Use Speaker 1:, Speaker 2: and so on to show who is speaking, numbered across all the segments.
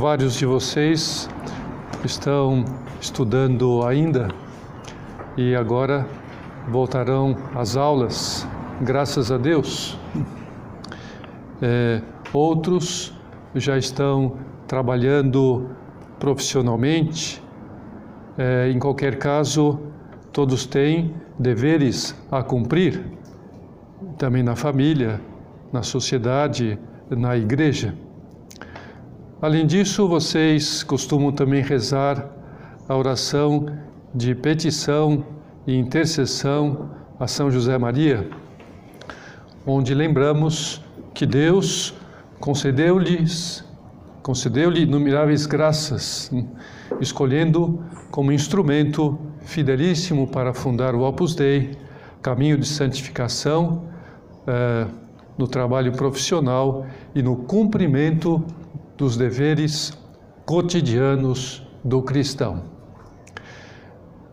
Speaker 1: vários de vocês estão estudando ainda e agora voltarão às aulas, graças a Deus. É, outros já estão trabalhando profissionalmente. É, em qualquer caso, todos têm deveres a cumprir, também na família, na sociedade, na igreja. Além disso, vocês costumam também rezar a oração de petição e intercessão a São José Maria, onde lembramos que Deus concedeu-lhes concedeu-lhe inumeráveis graças, escolhendo como instrumento fidelíssimo para fundar o Opus Dei, caminho de santificação eh, no trabalho profissional e no cumprimento dos deveres cotidianos do cristão.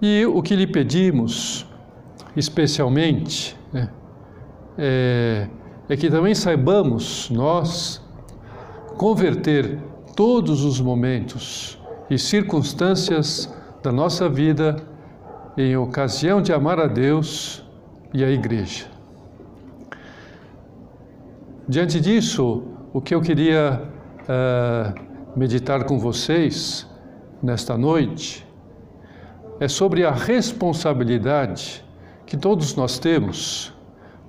Speaker 1: E o que lhe pedimos, especialmente, né, é, é que também saibamos nós converter todos os momentos e circunstâncias da nossa vida em ocasião de amar a Deus e a Igreja. Diante disso, o que eu queria uh, meditar com vocês nesta noite é sobre a responsabilidade que todos nós temos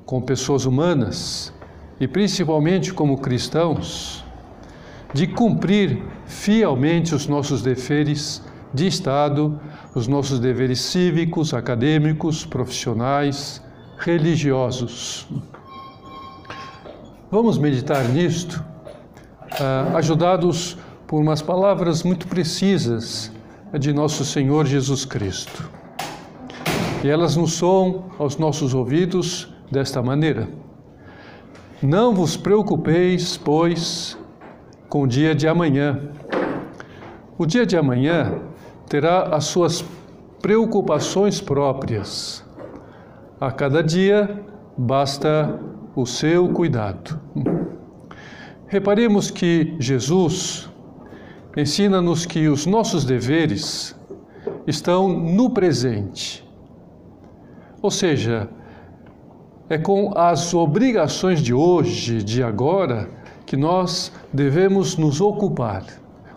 Speaker 1: com pessoas humanas e principalmente como cristãos de cumprir fielmente os nossos deveres de Estado, os nossos deveres cívicos, acadêmicos, profissionais, religiosos. Vamos meditar nisto, ajudados por umas palavras muito precisas de nosso Senhor Jesus Cristo. E elas nos soam aos nossos ouvidos desta maneira: Não vos preocupeis, pois, com o dia de amanhã. O dia de amanhã terá as suas preocupações próprias. A cada dia basta o seu cuidado. Reparemos que Jesus ensina-nos que os nossos deveres estão no presente. Ou seja, é com as obrigações de hoje, de agora, que nós devemos nos ocupar,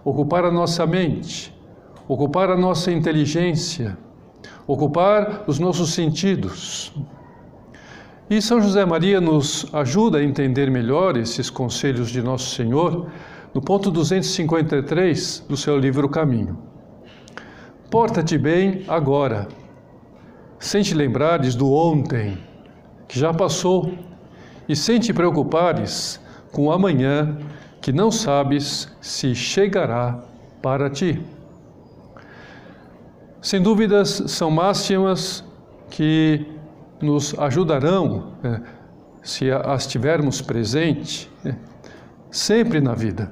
Speaker 1: ocupar a nossa mente, ocupar a nossa inteligência, ocupar os nossos sentidos. E São José Maria nos ajuda a entender melhor esses conselhos de Nosso Senhor no ponto 253 do seu livro Caminho. Porta-te bem agora, sem te lembrares do ontem, que já passou, e sem te preocupares com o amanhã que não sabes se chegará para ti. Sem dúvidas, são máximas que nos ajudarão, né, se as tivermos presente, né, sempre na vida.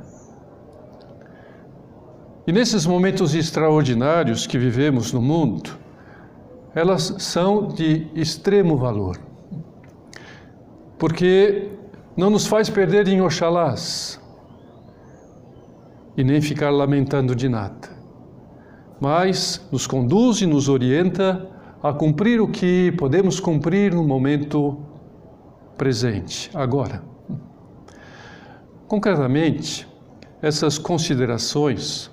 Speaker 1: E nesses momentos extraordinários que vivemos no mundo, elas são de extremo valor. Porque não nos faz perder em Oxalás e nem ficar lamentando de nada, mas nos conduz e nos orienta a cumprir o que podemos cumprir no momento presente, agora. Concretamente, essas considerações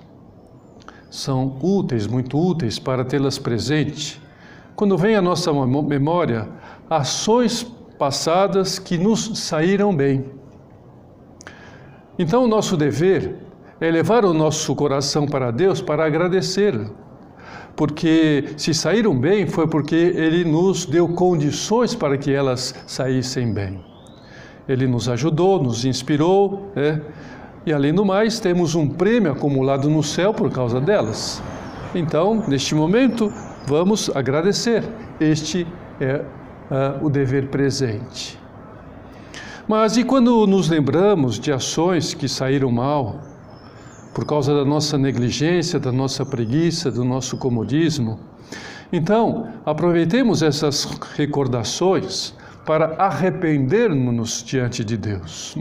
Speaker 1: são úteis, muito úteis para tê-las presente quando vem à nossa memória ações passadas que nos saíram bem. Então, o nosso dever é levar o nosso coração para Deus para agradecer, porque se saíram bem foi porque Ele nos deu condições para que elas saíssem bem. Ele nos ajudou, nos inspirou, né? e além do mais, temos um prêmio acumulado no céu por causa delas. Então, neste momento, vamos agradecer. Este é uh, o dever presente. Mas e quando nos lembramos de ações que saíram mal, por causa da nossa negligência, da nossa preguiça, do nosso comodismo? Então, aproveitemos essas recordações para arrependermos-nos diante de Deus.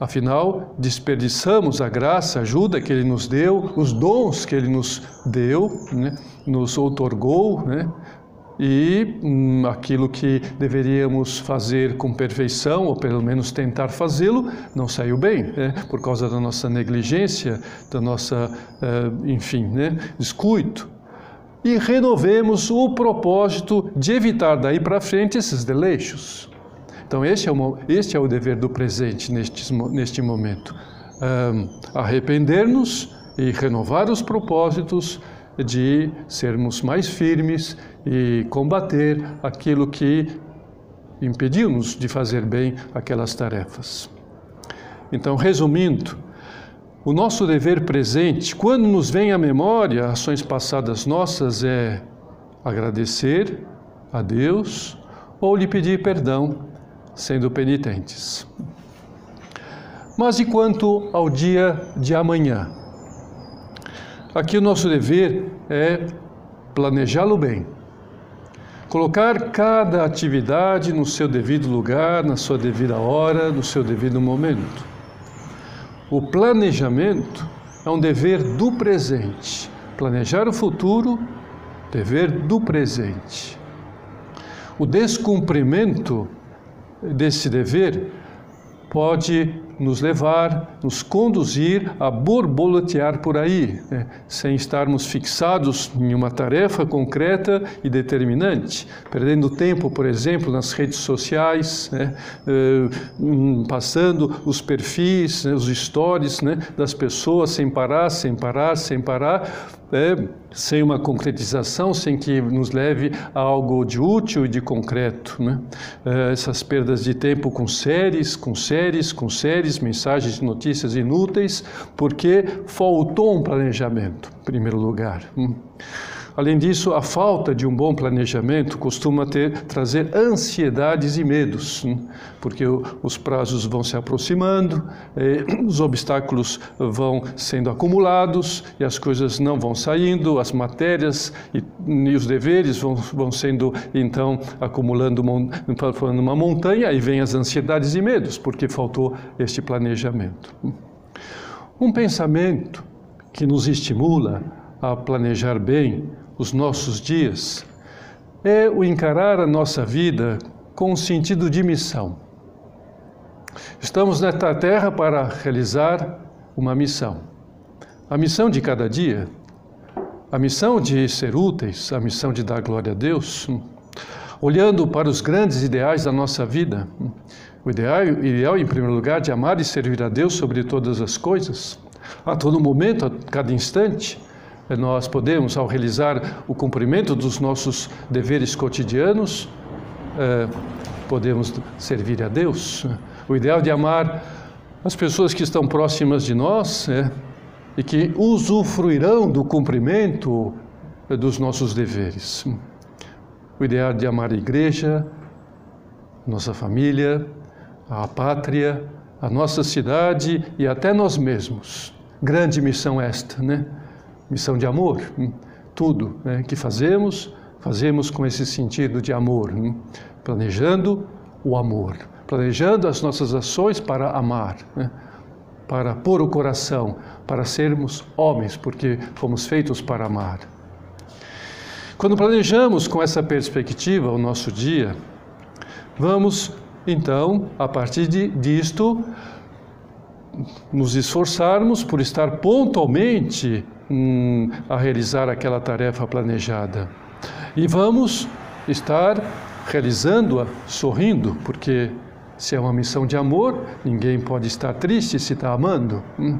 Speaker 1: Afinal, desperdiçamos a graça, a ajuda que Ele nos deu, os dons que Ele nos deu, né? nos outorgou, né? E hum, aquilo que deveríamos fazer com perfeição, ou pelo menos tentar fazê-lo, não saiu bem, né? por causa da nossa negligência, da nossa, uh, enfim, né? descuido. E renovemos o propósito de evitar daí para frente esses deleixos. Então, este é o, este é o dever do presente neste, neste momento. Um, Arrepender-nos e renovar os propósitos de sermos mais firmes e combater aquilo que impediu-nos de fazer bem aquelas tarefas. Então, resumindo, o nosso dever presente, quando nos vem à memória ações passadas nossas, é agradecer a Deus ou lhe pedir perdão, sendo penitentes. Mas e quanto ao dia de amanhã? Aqui o nosso dever é planejá-lo bem. Colocar cada atividade no seu devido lugar, na sua devida hora, no seu devido momento. O planejamento é um dever do presente. Planejar o futuro, dever do presente. O descumprimento desse dever pode nos levar, nos conduzir a borboletear por aí, né? sem estarmos fixados em uma tarefa concreta e determinante, perdendo tempo, por exemplo, nas redes sociais, né? uh, passando os perfis, né? os stories né? das pessoas sem parar, sem parar, sem parar, é, sem uma concretização, sem que nos leve a algo de útil e de concreto. Né? É, essas perdas de tempo com séries, com séries, com séries, mensagens notícias inúteis, porque faltou um planejamento, em primeiro lugar. Hum. Além disso, a falta de um bom planejamento costuma ter, trazer ansiedades e medos, hum, porque os prazos vão se aproximando, eh, os obstáculos vão sendo acumulados e as coisas não vão saindo, as matérias e, e os deveres vão, vão sendo então acumulando, formando uma montanha, e vem as ansiedades e medos, porque faltou este planejamento. Um pensamento que nos estimula a planejar bem os nossos dias é o encarar a nossa vida com um sentido de missão. Estamos nesta terra para realizar uma missão. A missão de cada dia, a missão de ser úteis, a missão de dar glória a Deus, olhando para os grandes ideais da nossa vida. O ideal, ideal, em primeiro lugar, de amar e servir a Deus sobre todas as coisas, a todo momento, a cada instante nós podemos, ao realizar o cumprimento dos nossos deveres cotidianos, eh, podemos servir a Deus. O ideal de amar as pessoas que estão próximas de nós é, e que usufruirão do cumprimento dos nossos deveres. O ideal de amar a igreja, nossa família, a pátria, a nossa cidade e até nós mesmos. Grande missão esta, né? Missão de amor. Hum, tudo né, que fazemos, fazemos com esse sentido de amor, hum, planejando o amor, planejando as nossas ações para amar, né, para pôr o coração, para sermos homens, porque fomos feitos para amar. Quando planejamos com essa perspectiva o nosso dia, vamos então, a partir de, disto, nos esforçarmos por estar pontualmente hum, a realizar aquela tarefa planejada. E vamos estar realizando-a sorrindo, porque se é uma missão de amor, ninguém pode estar triste se está amando. Hum.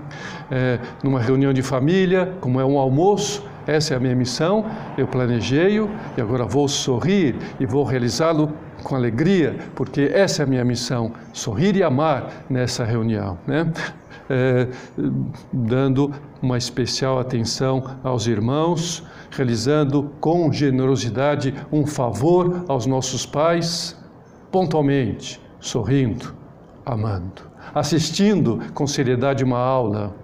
Speaker 1: É, numa reunião de família, como é um almoço, essa é a minha missão, eu planejei-o e agora vou sorrir e vou realizá-lo com alegria, porque essa é a minha missão, sorrir e amar nessa reunião. Né? É, dando uma especial atenção aos irmãos, realizando com generosidade um favor aos nossos pais, pontualmente, sorrindo, amando, assistindo com seriedade uma aula,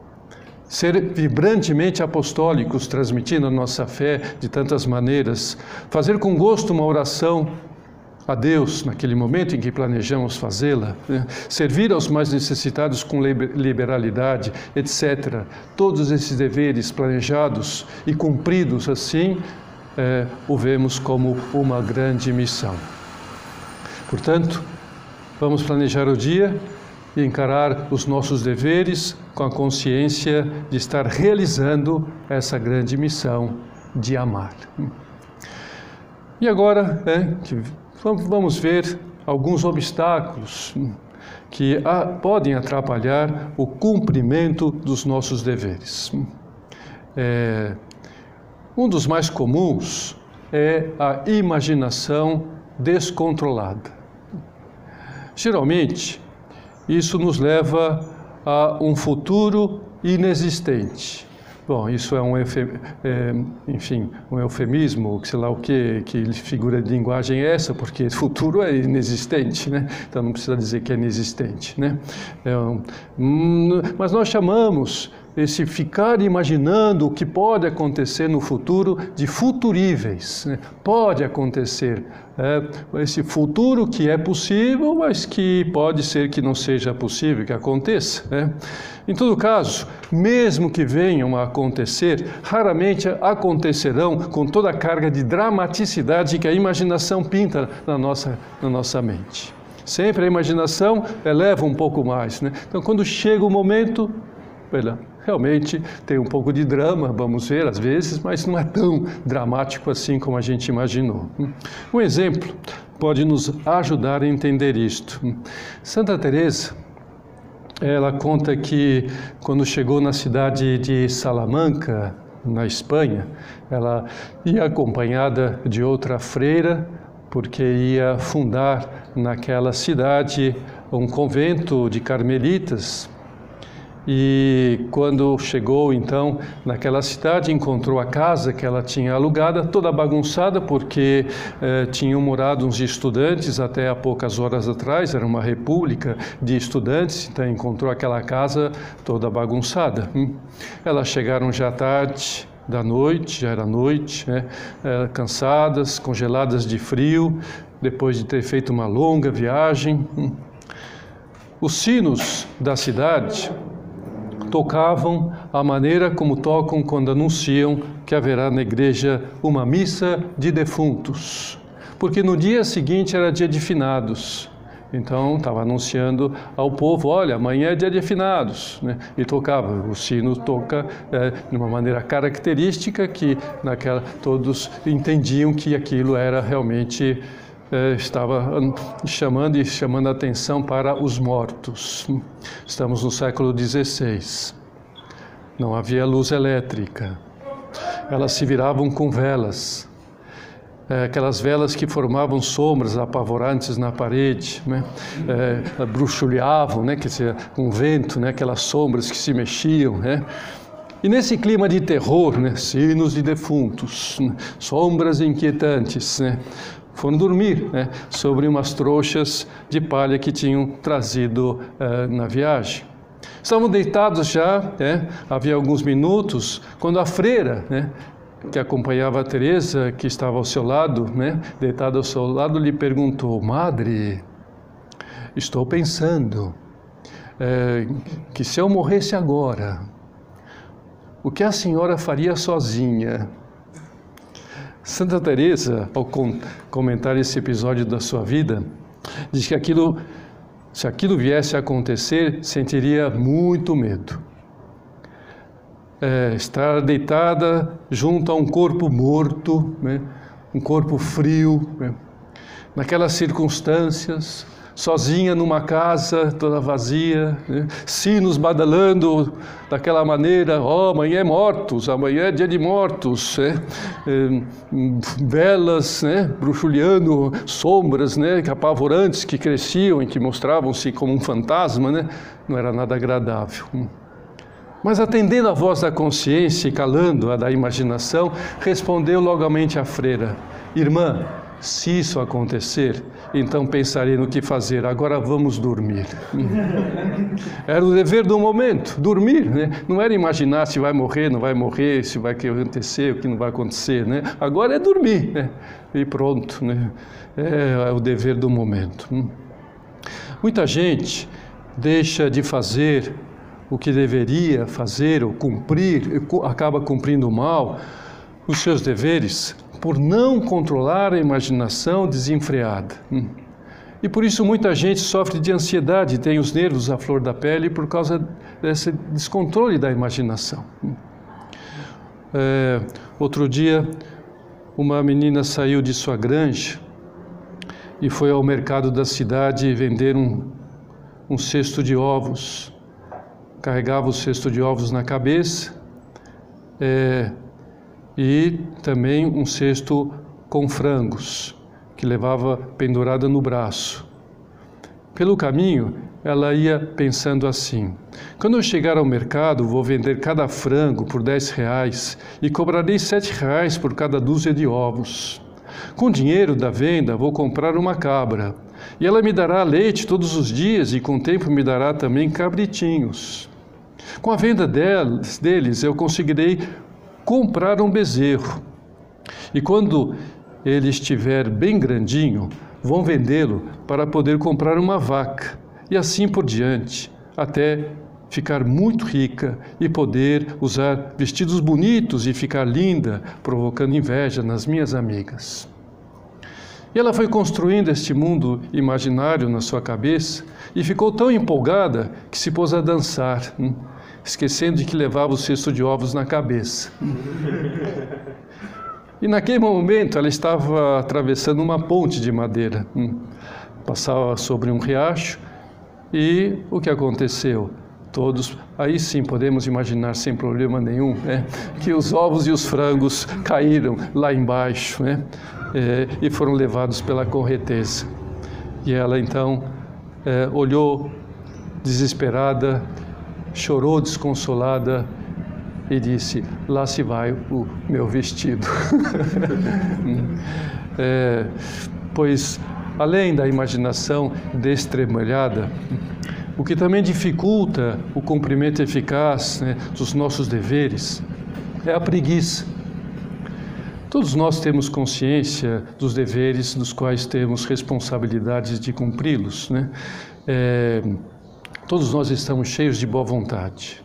Speaker 1: ser vibrantemente apostólicos, transmitindo a nossa fé de tantas maneiras, fazer com gosto uma oração a Deus naquele momento em que planejamos fazê-la, né? servir aos mais necessitados com liberalidade, etc. Todos esses deveres planejados e cumpridos assim, é, o vemos como uma grande missão. Portanto, vamos planejar o dia e encarar os nossos deveres com a consciência de estar realizando essa grande missão de amar. E agora, é, vamos ver alguns obstáculos que podem atrapalhar o cumprimento dos nossos deveres. É, um dos mais comuns é a imaginação descontrolada. Geralmente, isso nos leva a um futuro inexistente. Bom, isso é um, efe, é, enfim, um eufemismo, sei lá o que, que figura de linguagem é essa, porque futuro é inexistente, né? Então não precisa dizer que é inexistente, né? É um, mas nós chamamos esse ficar imaginando o que pode acontecer no futuro de futuríveis. Né? Pode acontecer. É, esse futuro que é possível, mas que pode ser que não seja possível que aconteça. Né? Em todo caso, mesmo que venham a acontecer, raramente acontecerão com toda a carga de dramaticidade que a imaginação pinta na nossa, na nossa mente. Sempre a imaginação eleva um pouco mais. Né? Então, quando chega o momento, realmente tem um pouco de drama, vamos ver às vezes, mas não é tão dramático assim como a gente imaginou. Um exemplo pode nos ajudar a entender isto. Santa Teresa, ela conta que quando chegou na cidade de Salamanca, na Espanha, ela ia acompanhada de outra freira, porque ia fundar naquela cidade um convento de carmelitas e quando chegou então naquela cidade, encontrou a casa que ela tinha alugada, toda bagunçada, porque eh, tinham morado uns estudantes até há poucas horas atrás, era uma república de estudantes, então encontrou aquela casa toda bagunçada. Hum. Elas chegaram já tarde, da noite, já era noite, né? eh, cansadas, congeladas de frio, depois de ter feito uma longa viagem. Hum. Os sinos da cidade tocavam a maneira como tocam quando anunciam que haverá na igreja uma missa de defuntos. Porque no dia seguinte era dia de finados. Então estava anunciando ao povo, olha, amanhã é dia de finados, né? E tocava, o sino toca é, de uma maneira característica que naquela todos entendiam que aquilo era realmente estava chamando e chamando a atenção para os mortos. Estamos no século XVI. Não havia luz elétrica. Elas se viravam com velas. É, aquelas velas que formavam sombras apavorantes na parede, né? é, bruxuleavam, né? Quer dizer, um vento, né? aquelas sombras que se mexiam. Né? E nesse clima de terror, né? sinos de defuntos, né? sombras inquietantes, né? Foram dormir né, sobre umas trouxas de palha que tinham trazido uh, na viagem. Estavam deitados já, né, havia alguns minutos, quando a freira, né, que acompanhava a Teresa, que estava ao seu lado, né, deitada ao seu lado, lhe perguntou: Madre, estou pensando é, que se eu morresse agora, o que a senhora faria sozinha? Santa Teresa, ao comentar esse episódio da sua vida, diz que aquilo, se aquilo viesse a acontecer, sentiria muito medo. É, estar deitada junto a um corpo morto, né? um corpo frio, né? naquelas circunstâncias, sozinha numa casa toda vazia, né? sinos badalando daquela maneira, oh, amanhã é mortos, amanhã é dia de mortos, né? é, velas, né? bruxuleando, sombras, né? apavorantes que cresciam e que mostravam-se como um fantasma, né? não era nada agradável. Mas atendendo à voz da consciência e calando a da imaginação, respondeu logamente a freira: Irmã, Se isso acontecer, então pensarei no que fazer. Agora vamos dormir. Era o dever do momento, dormir, né? Não era imaginar se vai morrer, não vai morrer, se vai acontecer, o que não vai acontecer, né? Agora é dormir, né? E pronto, né? É, é o dever do momento. Muita gente deixa de fazer o que deveria fazer ou cumprir, acaba cumprindo mal os seus deveres por não controlar a imaginação desenfreada. Hum. E por isso muita gente sofre de ansiedade, tem os nervos à flor da pele por causa desse descontrole da imaginação. Hum. É, outro dia, uma menina saiu de sua granja e foi ao mercado da cidade vender um, um cesto de ovos. Carregava o cesto de ovos na cabeça. É, e também um cesto com frangos, que levava pendurada no braço. Pelo caminho, ela ia pensando assim: quando eu chegar ao mercado, vou vender cada frango por 10 reais e cobrarei sete reais por cada dúzia de ovos. Com o dinheiro da venda, vou comprar uma cabra e ela me dará leite todos os dias e com o tempo me dará também cabritinhos. Com a venda deles eu conseguirei comprar um bezerro. E quando ele estiver bem grandinho, vão vendê-lo para poder comprar uma vaca, e assim por diante, até ficar muito rica e poder usar vestidos bonitos e ficar linda, provocando inveja nas minhas amigas. E ela foi construindo este mundo imaginário na sua cabeça e ficou tão empolgada que se pôs a dançar. Hum? Esquecendo de que levava o cesto de ovos na cabeça. E naquele momento ela estava atravessando uma ponte de madeira. Hum. Passava sobre um riacho e o que aconteceu? Todos, aí sim podemos imaginar sem problema nenhum, né? que os ovos e os frangos caíram lá embaixo né? É, e foram levados pela correnteza. E ela então é, olhou desesperada chorou desconsolada e disse: Lá se vai o meu vestido. é, pois, além da imaginação destremalhada, o que também dificulta o cumprimento eficaz né, dos nossos deveres é a preguiça. Todos nós temos consciência dos deveres dos quais temos responsabilidades de cumpri-los. Né? É, Todos nós estamos cheios de boa vontade.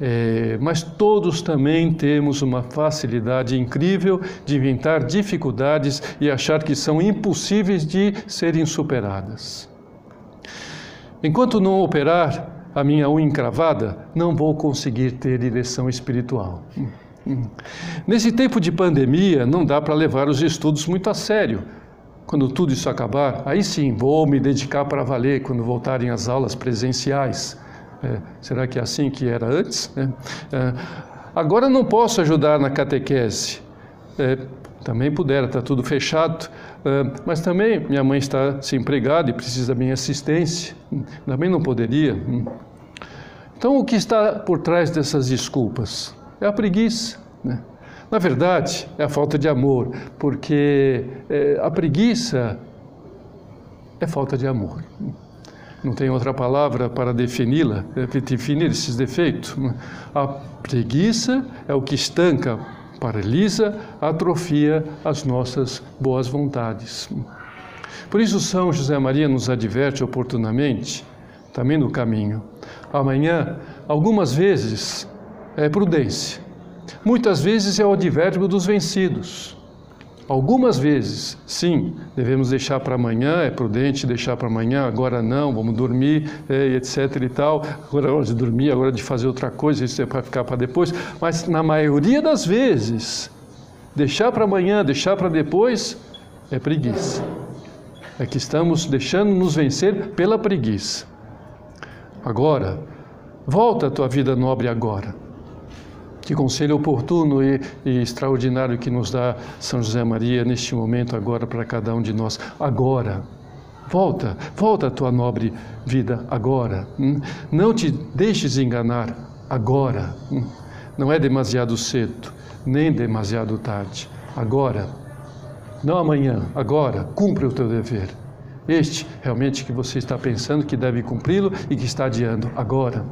Speaker 1: É, mas todos também temos uma facilidade incrível de inventar dificuldades e achar que são impossíveis de serem superadas. Enquanto não operar a minha unha encravada, não vou conseguir ter direção espiritual. Nesse tempo de pandemia, não dá para levar os estudos muito a sério quando tudo isso acabar, aí sim vou me dedicar para valer quando voltarem as aulas presenciais. É, será que é assim que era antes? É, é, agora não posso ajudar na catequese. É, também pudera, está tudo fechado. É, mas também minha mãe está desempregada e precisa da minha assistência. Também não poderia. Então, o que está por trás dessas desculpas? É a preguiça. Né? Na verdade, é a falta de amor, porque é, a preguiça é falta de amor. Não tem outra palavra para defini-la, definir esses defeitos. A preguiça é o que estanca, paralisa, atrofia as nossas boas vontades. Por isso, São José Maria nos adverte oportunamente, também no caminho. Amanhã, algumas vezes, é prudência muitas vezes é o advérbio dos vencidos. Algumas vezes, sim, devemos deixar para amanhã, é prudente deixar para amanhã, agora não, vamos dormir, é, etc e tal. Agora é hora de dormir, agora é de fazer outra coisa, isso é para ficar para depois. Mas na maioria das vezes, deixar para amanhã, deixar para depois, é preguiça. É que estamos deixando nos vencer pela preguiça. Agora, volta a tua vida nobre agora. Que conselho oportuno e, e, extraordinário que nos dá São José Maria neste momento, agora, para cada um de nós. Agora, volta, volta à tua nobre vida agora. Hum? Não te deixes enganar agora. Hum? Não é demasiado cedo, nem demasiado tarde. Agora. Não amanhã, agora, cumpre o teu dever. Este realmente que você está pensando que deve cumpri-lo e que está adiando agora.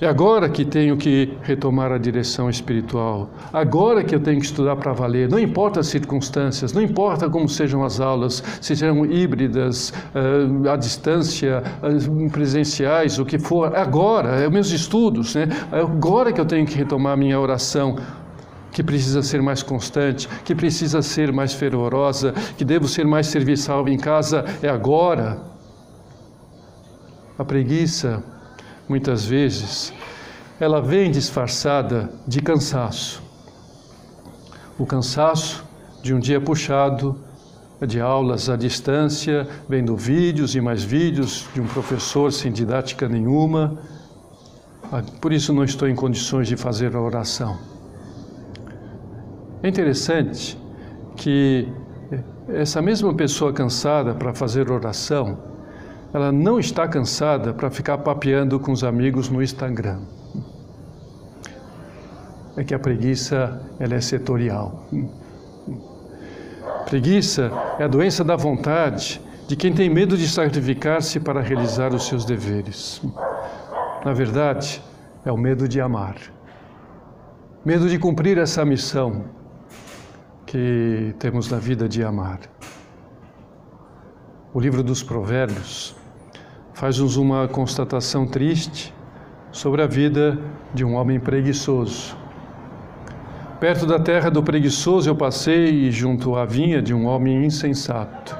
Speaker 1: É agora que tenho que retomar a direção espiritual. Agora que eu tenho que estudar para valer. Não importa as circunstâncias, não importa como sejam as aulas, se sejam híbridas, uh, à distância, uh, presenciais, o que for. Agora, é meus estudos, né? É agora que eu tenho que retomar a minha oração que precisa ser mais constante, que precisa ser mais fervorosa, que devo ser mais serviçal em casa, é agora. A preguiça muitas vezes, ela vem disfarçada de cansaço. O cansaço de um dia puxado, de aulas à distância, vendo vídeos e mais vídeos de um professor sem didática nenhuma. Ah, por isso não estou em condições de fazer a oração. É interessante que essa mesma pessoa cansada para fazer oração, ela não está cansada para ficar papeando com os amigos no Instagram. É que a preguiça ela é setorial. Preguiça é a doença da vontade de quem tem medo de sacrificar-se para realizar os seus deveres. Na verdade, é o medo de amar. Medo de cumprir essa missão que temos na vida de amar. O livro dos Provérbios faz-nos uma constatação triste sobre a vida de um homem preguiçoso. Perto da terra do preguiçoso eu passei junto à vinha de um homem insensato.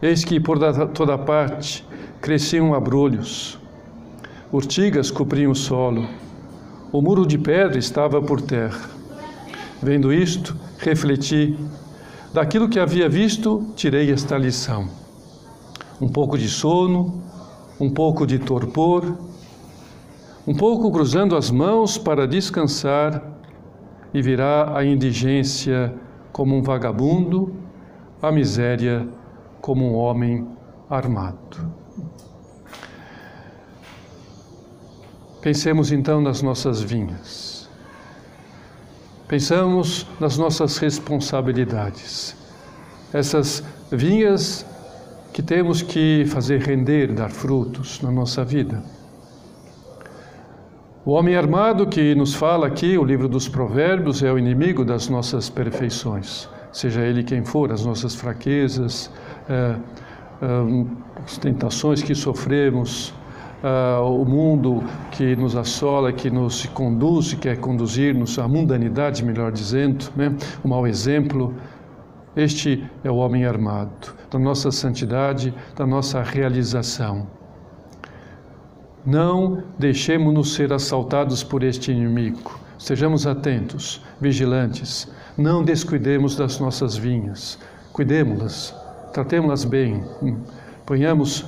Speaker 1: Eis que por toda parte cresciam abrolhos, urtigas cobriam o solo, o muro de pedra estava por terra. Vendo isto, refleti, daquilo que havia visto, tirei esta lição. Um pouco de sono, um pouco de torpor, um pouco cruzando as mãos para descansar e virá a indigência como um vagabundo, a miséria como um homem armado. Pensemos então nas nossas vinhas. Pensamos nas nossas responsabilidades. Essas vinhas que temos que fazer render, dar frutos na nossa vida. O homem armado que nos fala aqui, o livro dos Provérbios, é o inimigo das nossas perfeições, seja ele quem for, as nossas fraquezas, é, é, as tentações que sofremos, é, o mundo que nos assola, que nos conduz, quer conduzir-nos à mundanidade, melhor dizendo, né? o mau exemplo. Este é o homem armado da nossa santidade, da nossa realização. Não deixemos-nos ser assaltados por este inimigo. Sejamos atentos, vigilantes. Não descuidemos das nossas vinhas. Cuidemos-las, tratemos-las bem. Ponhamos uh,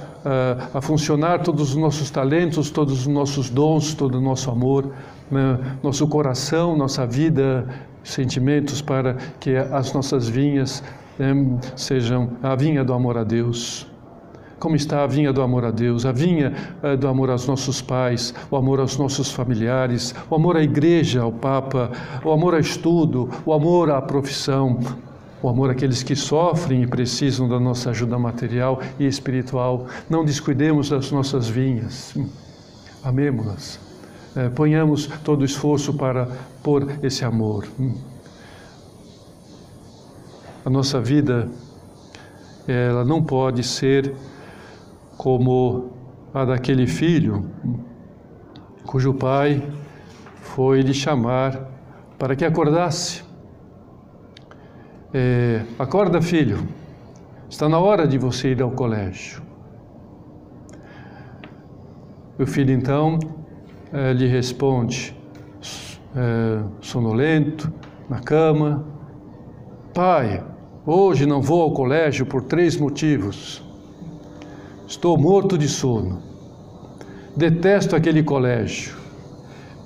Speaker 1: a funcionar todos os nossos talentos, todos os nossos dons, todo o nosso amor, uh, nosso coração, nossa vida, sentimentos para que as nossas vinhas sejam a vinha do amor a Deus. Como está a vinha do amor a Deus, a vinha eh, do amor aos nossos pais, o amor aos nossos familiares, o amor à igreja, ao Papa, o amor ao estudo, o amor à profissão, o amor àqueles que sofrem e precisam da nossa ajuda material e espiritual. Não descuidemos das nossas vinhas, amemos-las. Eh, ponhamos todo o esforço para pôr esse amor. A nossa vida ela não pode ser como a daquele filho cujo pai foi lhe chamar para que acordasse. É, acorda, filho, está na hora de você ir ao colégio. O filho então é, lhe responde, é, sonolento, na cama: Pai, Hoje não vou ao colégio por três motivos. Estou morto de sono. Detesto aquele colégio.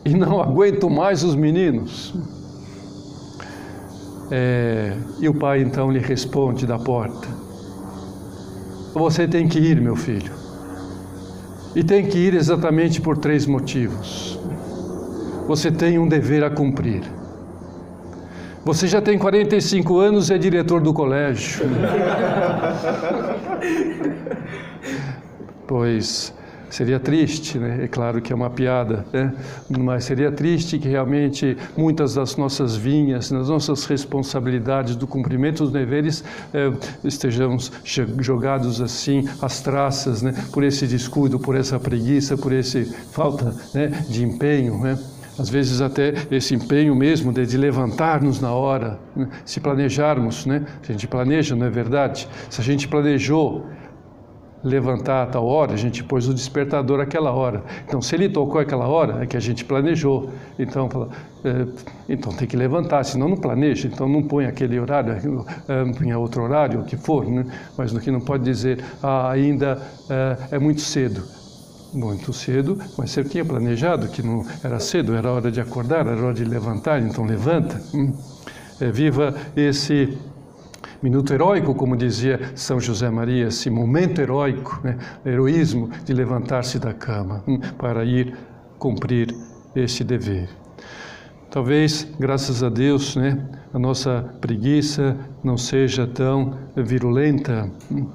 Speaker 1: E não aguento mais os meninos. É, e o pai então lhe responde da porta: Você tem que ir, meu filho. E tem que ir exatamente por três motivos. Você tem um dever a cumprir. Você já tem 45 anos e é diretor do colégio. pois seria triste, né? é claro que é uma piada, né? mas seria triste que realmente muitas das nossas vinhas, das nossas responsabilidades do cumprimento dos deveres eh, estejamos jogados assim às traças, né? por esse descuido, por essa preguiça, por essa falta né? de empenho. Né? às vezes até esse empenho mesmo de, de levantar-nos na hora, né? se planejarmos, né? A gente planeja, não é verdade? Se a gente planejou levantar a tal hora, a gente pôs o despertador aquela hora. Então, se ele tocou aquela hora, é que a gente planejou. Então, é, então tem que levantar, senão não planeja. Então, não põe aquele horário, é, põe outro horário, o que for. Né? Mas no que não pode dizer, ah, ainda é, é muito cedo muito cedo, mas você tinha planejado que não era cedo, era hora de acordar, era hora de levantar, então levanta. Hum. É, viva esse minuto heróico, como dizia São José Maria, esse momento heróico, né, heroísmo de levantar-se da cama hum, para ir cumprir este dever. Talvez, graças a Deus, né, a nossa preguiça não seja tão virulenta. Hum.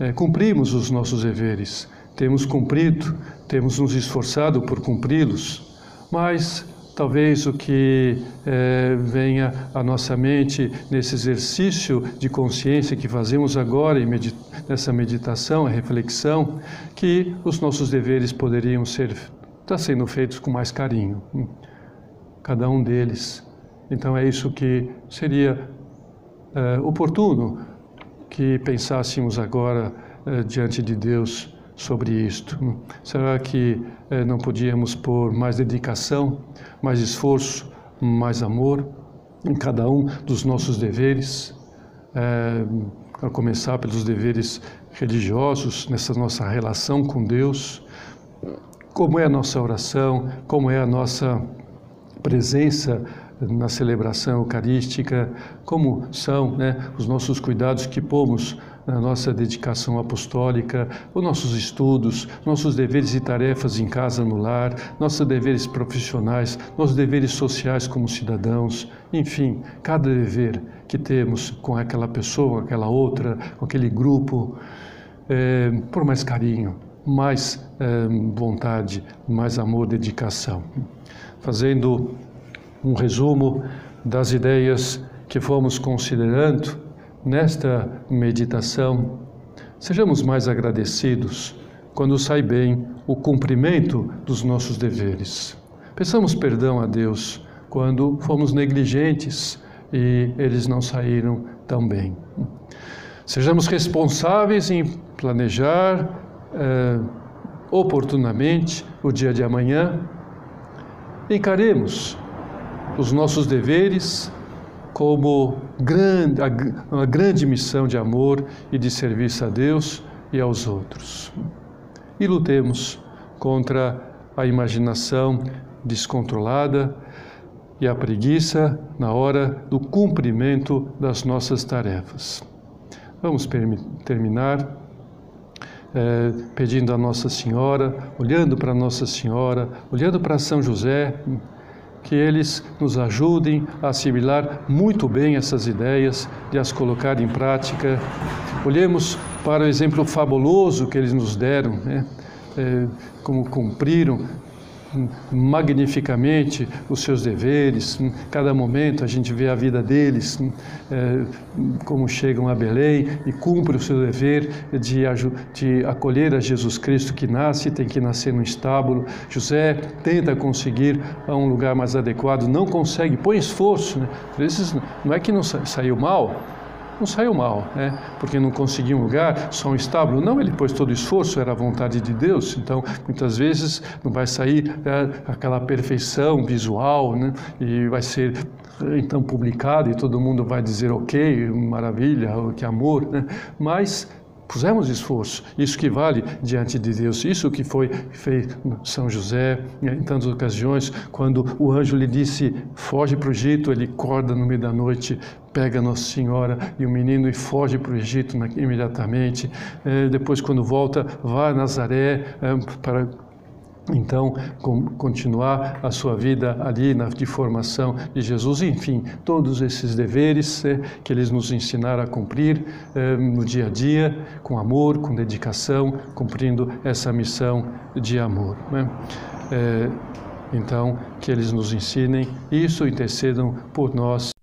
Speaker 1: É, cumprimos os nossos deveres, temos cumprido, temos nos esforçado por cumpri-los, mas talvez o que é, venha à nossa mente nesse exercício de consciência que fazemos agora, nessa meditação, reflexão, que os nossos deveres poderiam ser tá sendo feitos com mais carinho, hum, cada um deles. Então é isso que seria é, oportuno que pensássemos agora é, diante de Deus sobre isto? Será que eh, não podíamos pôr mais dedicação, mais esforço, mais amor em cada um dos nossos deveres? Eh, a começar pelos deveres religiosos, nessa nossa relação com Deus. Como é a nossa oração, como é a nossa presença na celebração eucarística, como são né, os nossos cuidados que pomos na nossa dedicação apostólica, os nossos estudos, nossos deveres e tarefas em casa, no lar, nossos deveres profissionais, nossos deveres sociais como cidadãos, enfim, cada dever que temos com aquela pessoa, aquela outra, com aquele grupo, é, por mais carinho, mais é, vontade, mais amor, dedicação. Fazendo um resumo das ideias que fomos considerando, nesta meditação, sejamos mais agradecidos quando sai bem o cumprimento dos nossos deveres. Peçamos perdão a Deus quando fomos negligentes e eles não saíram tão bem. Sejamos responsáveis em planejar eh, oportunamente o dia de amanhã. Encaremos os nossos deveres como grande, uma grande missão de amor e de serviço a Deus e aos outros. E lutemos contra a imaginação descontrolada e a preguiça na hora do cumprimento das nossas tarefas. Vamos terminar é, pedindo a Nossa Senhora, olhando para Nossa Senhora, olhando para São José que eles nos ajudem a assimilar muito bem essas ideias, de as colocar em prática. Olhemos para o exemplo fabuloso que eles nos deram, né? é, como cumpriram magnificamente os seus deveres. Cada momento a gente vê a vida deles, é, como chegam a Belém e cumprem o seu dever de, de acolher a Jesus Cristo que nasce, tem que nascer no estábulo. José tenta conseguir um lugar mais adequado, não consegue, põe esforço. Né? Vezes não é que não saiu mal, não saiu mal, né? porque não conseguia um lugar, só um estábulo. Não, ele pôs todo o esforço, era a vontade de Deus. Então, muitas vezes não vai sair é, aquela perfeição visual, né? e vai ser então publicado e todo mundo vai dizer ok, maravilha, que amor, né? mas pusemos esforço, isso que vale diante de Deus, isso que foi feito São José em tantas ocasiões, quando o anjo lhe disse, foge para o Egito, ele acorda no meio da noite, pega Nossa Senhora e o menino e foge para o Egito imediatamente, é, depois quando volta, vai a Nazaré é, para então continuar a sua vida ali na, de formação de Jesus, enfim, todos esses deveres eh, que eles nos ensinaram a cumprir eh, no dia a dia, com amor, com dedicação, cumprindo essa missão de amor. Né? Eh, então, que eles nos ensinem isso, intercedam por nós.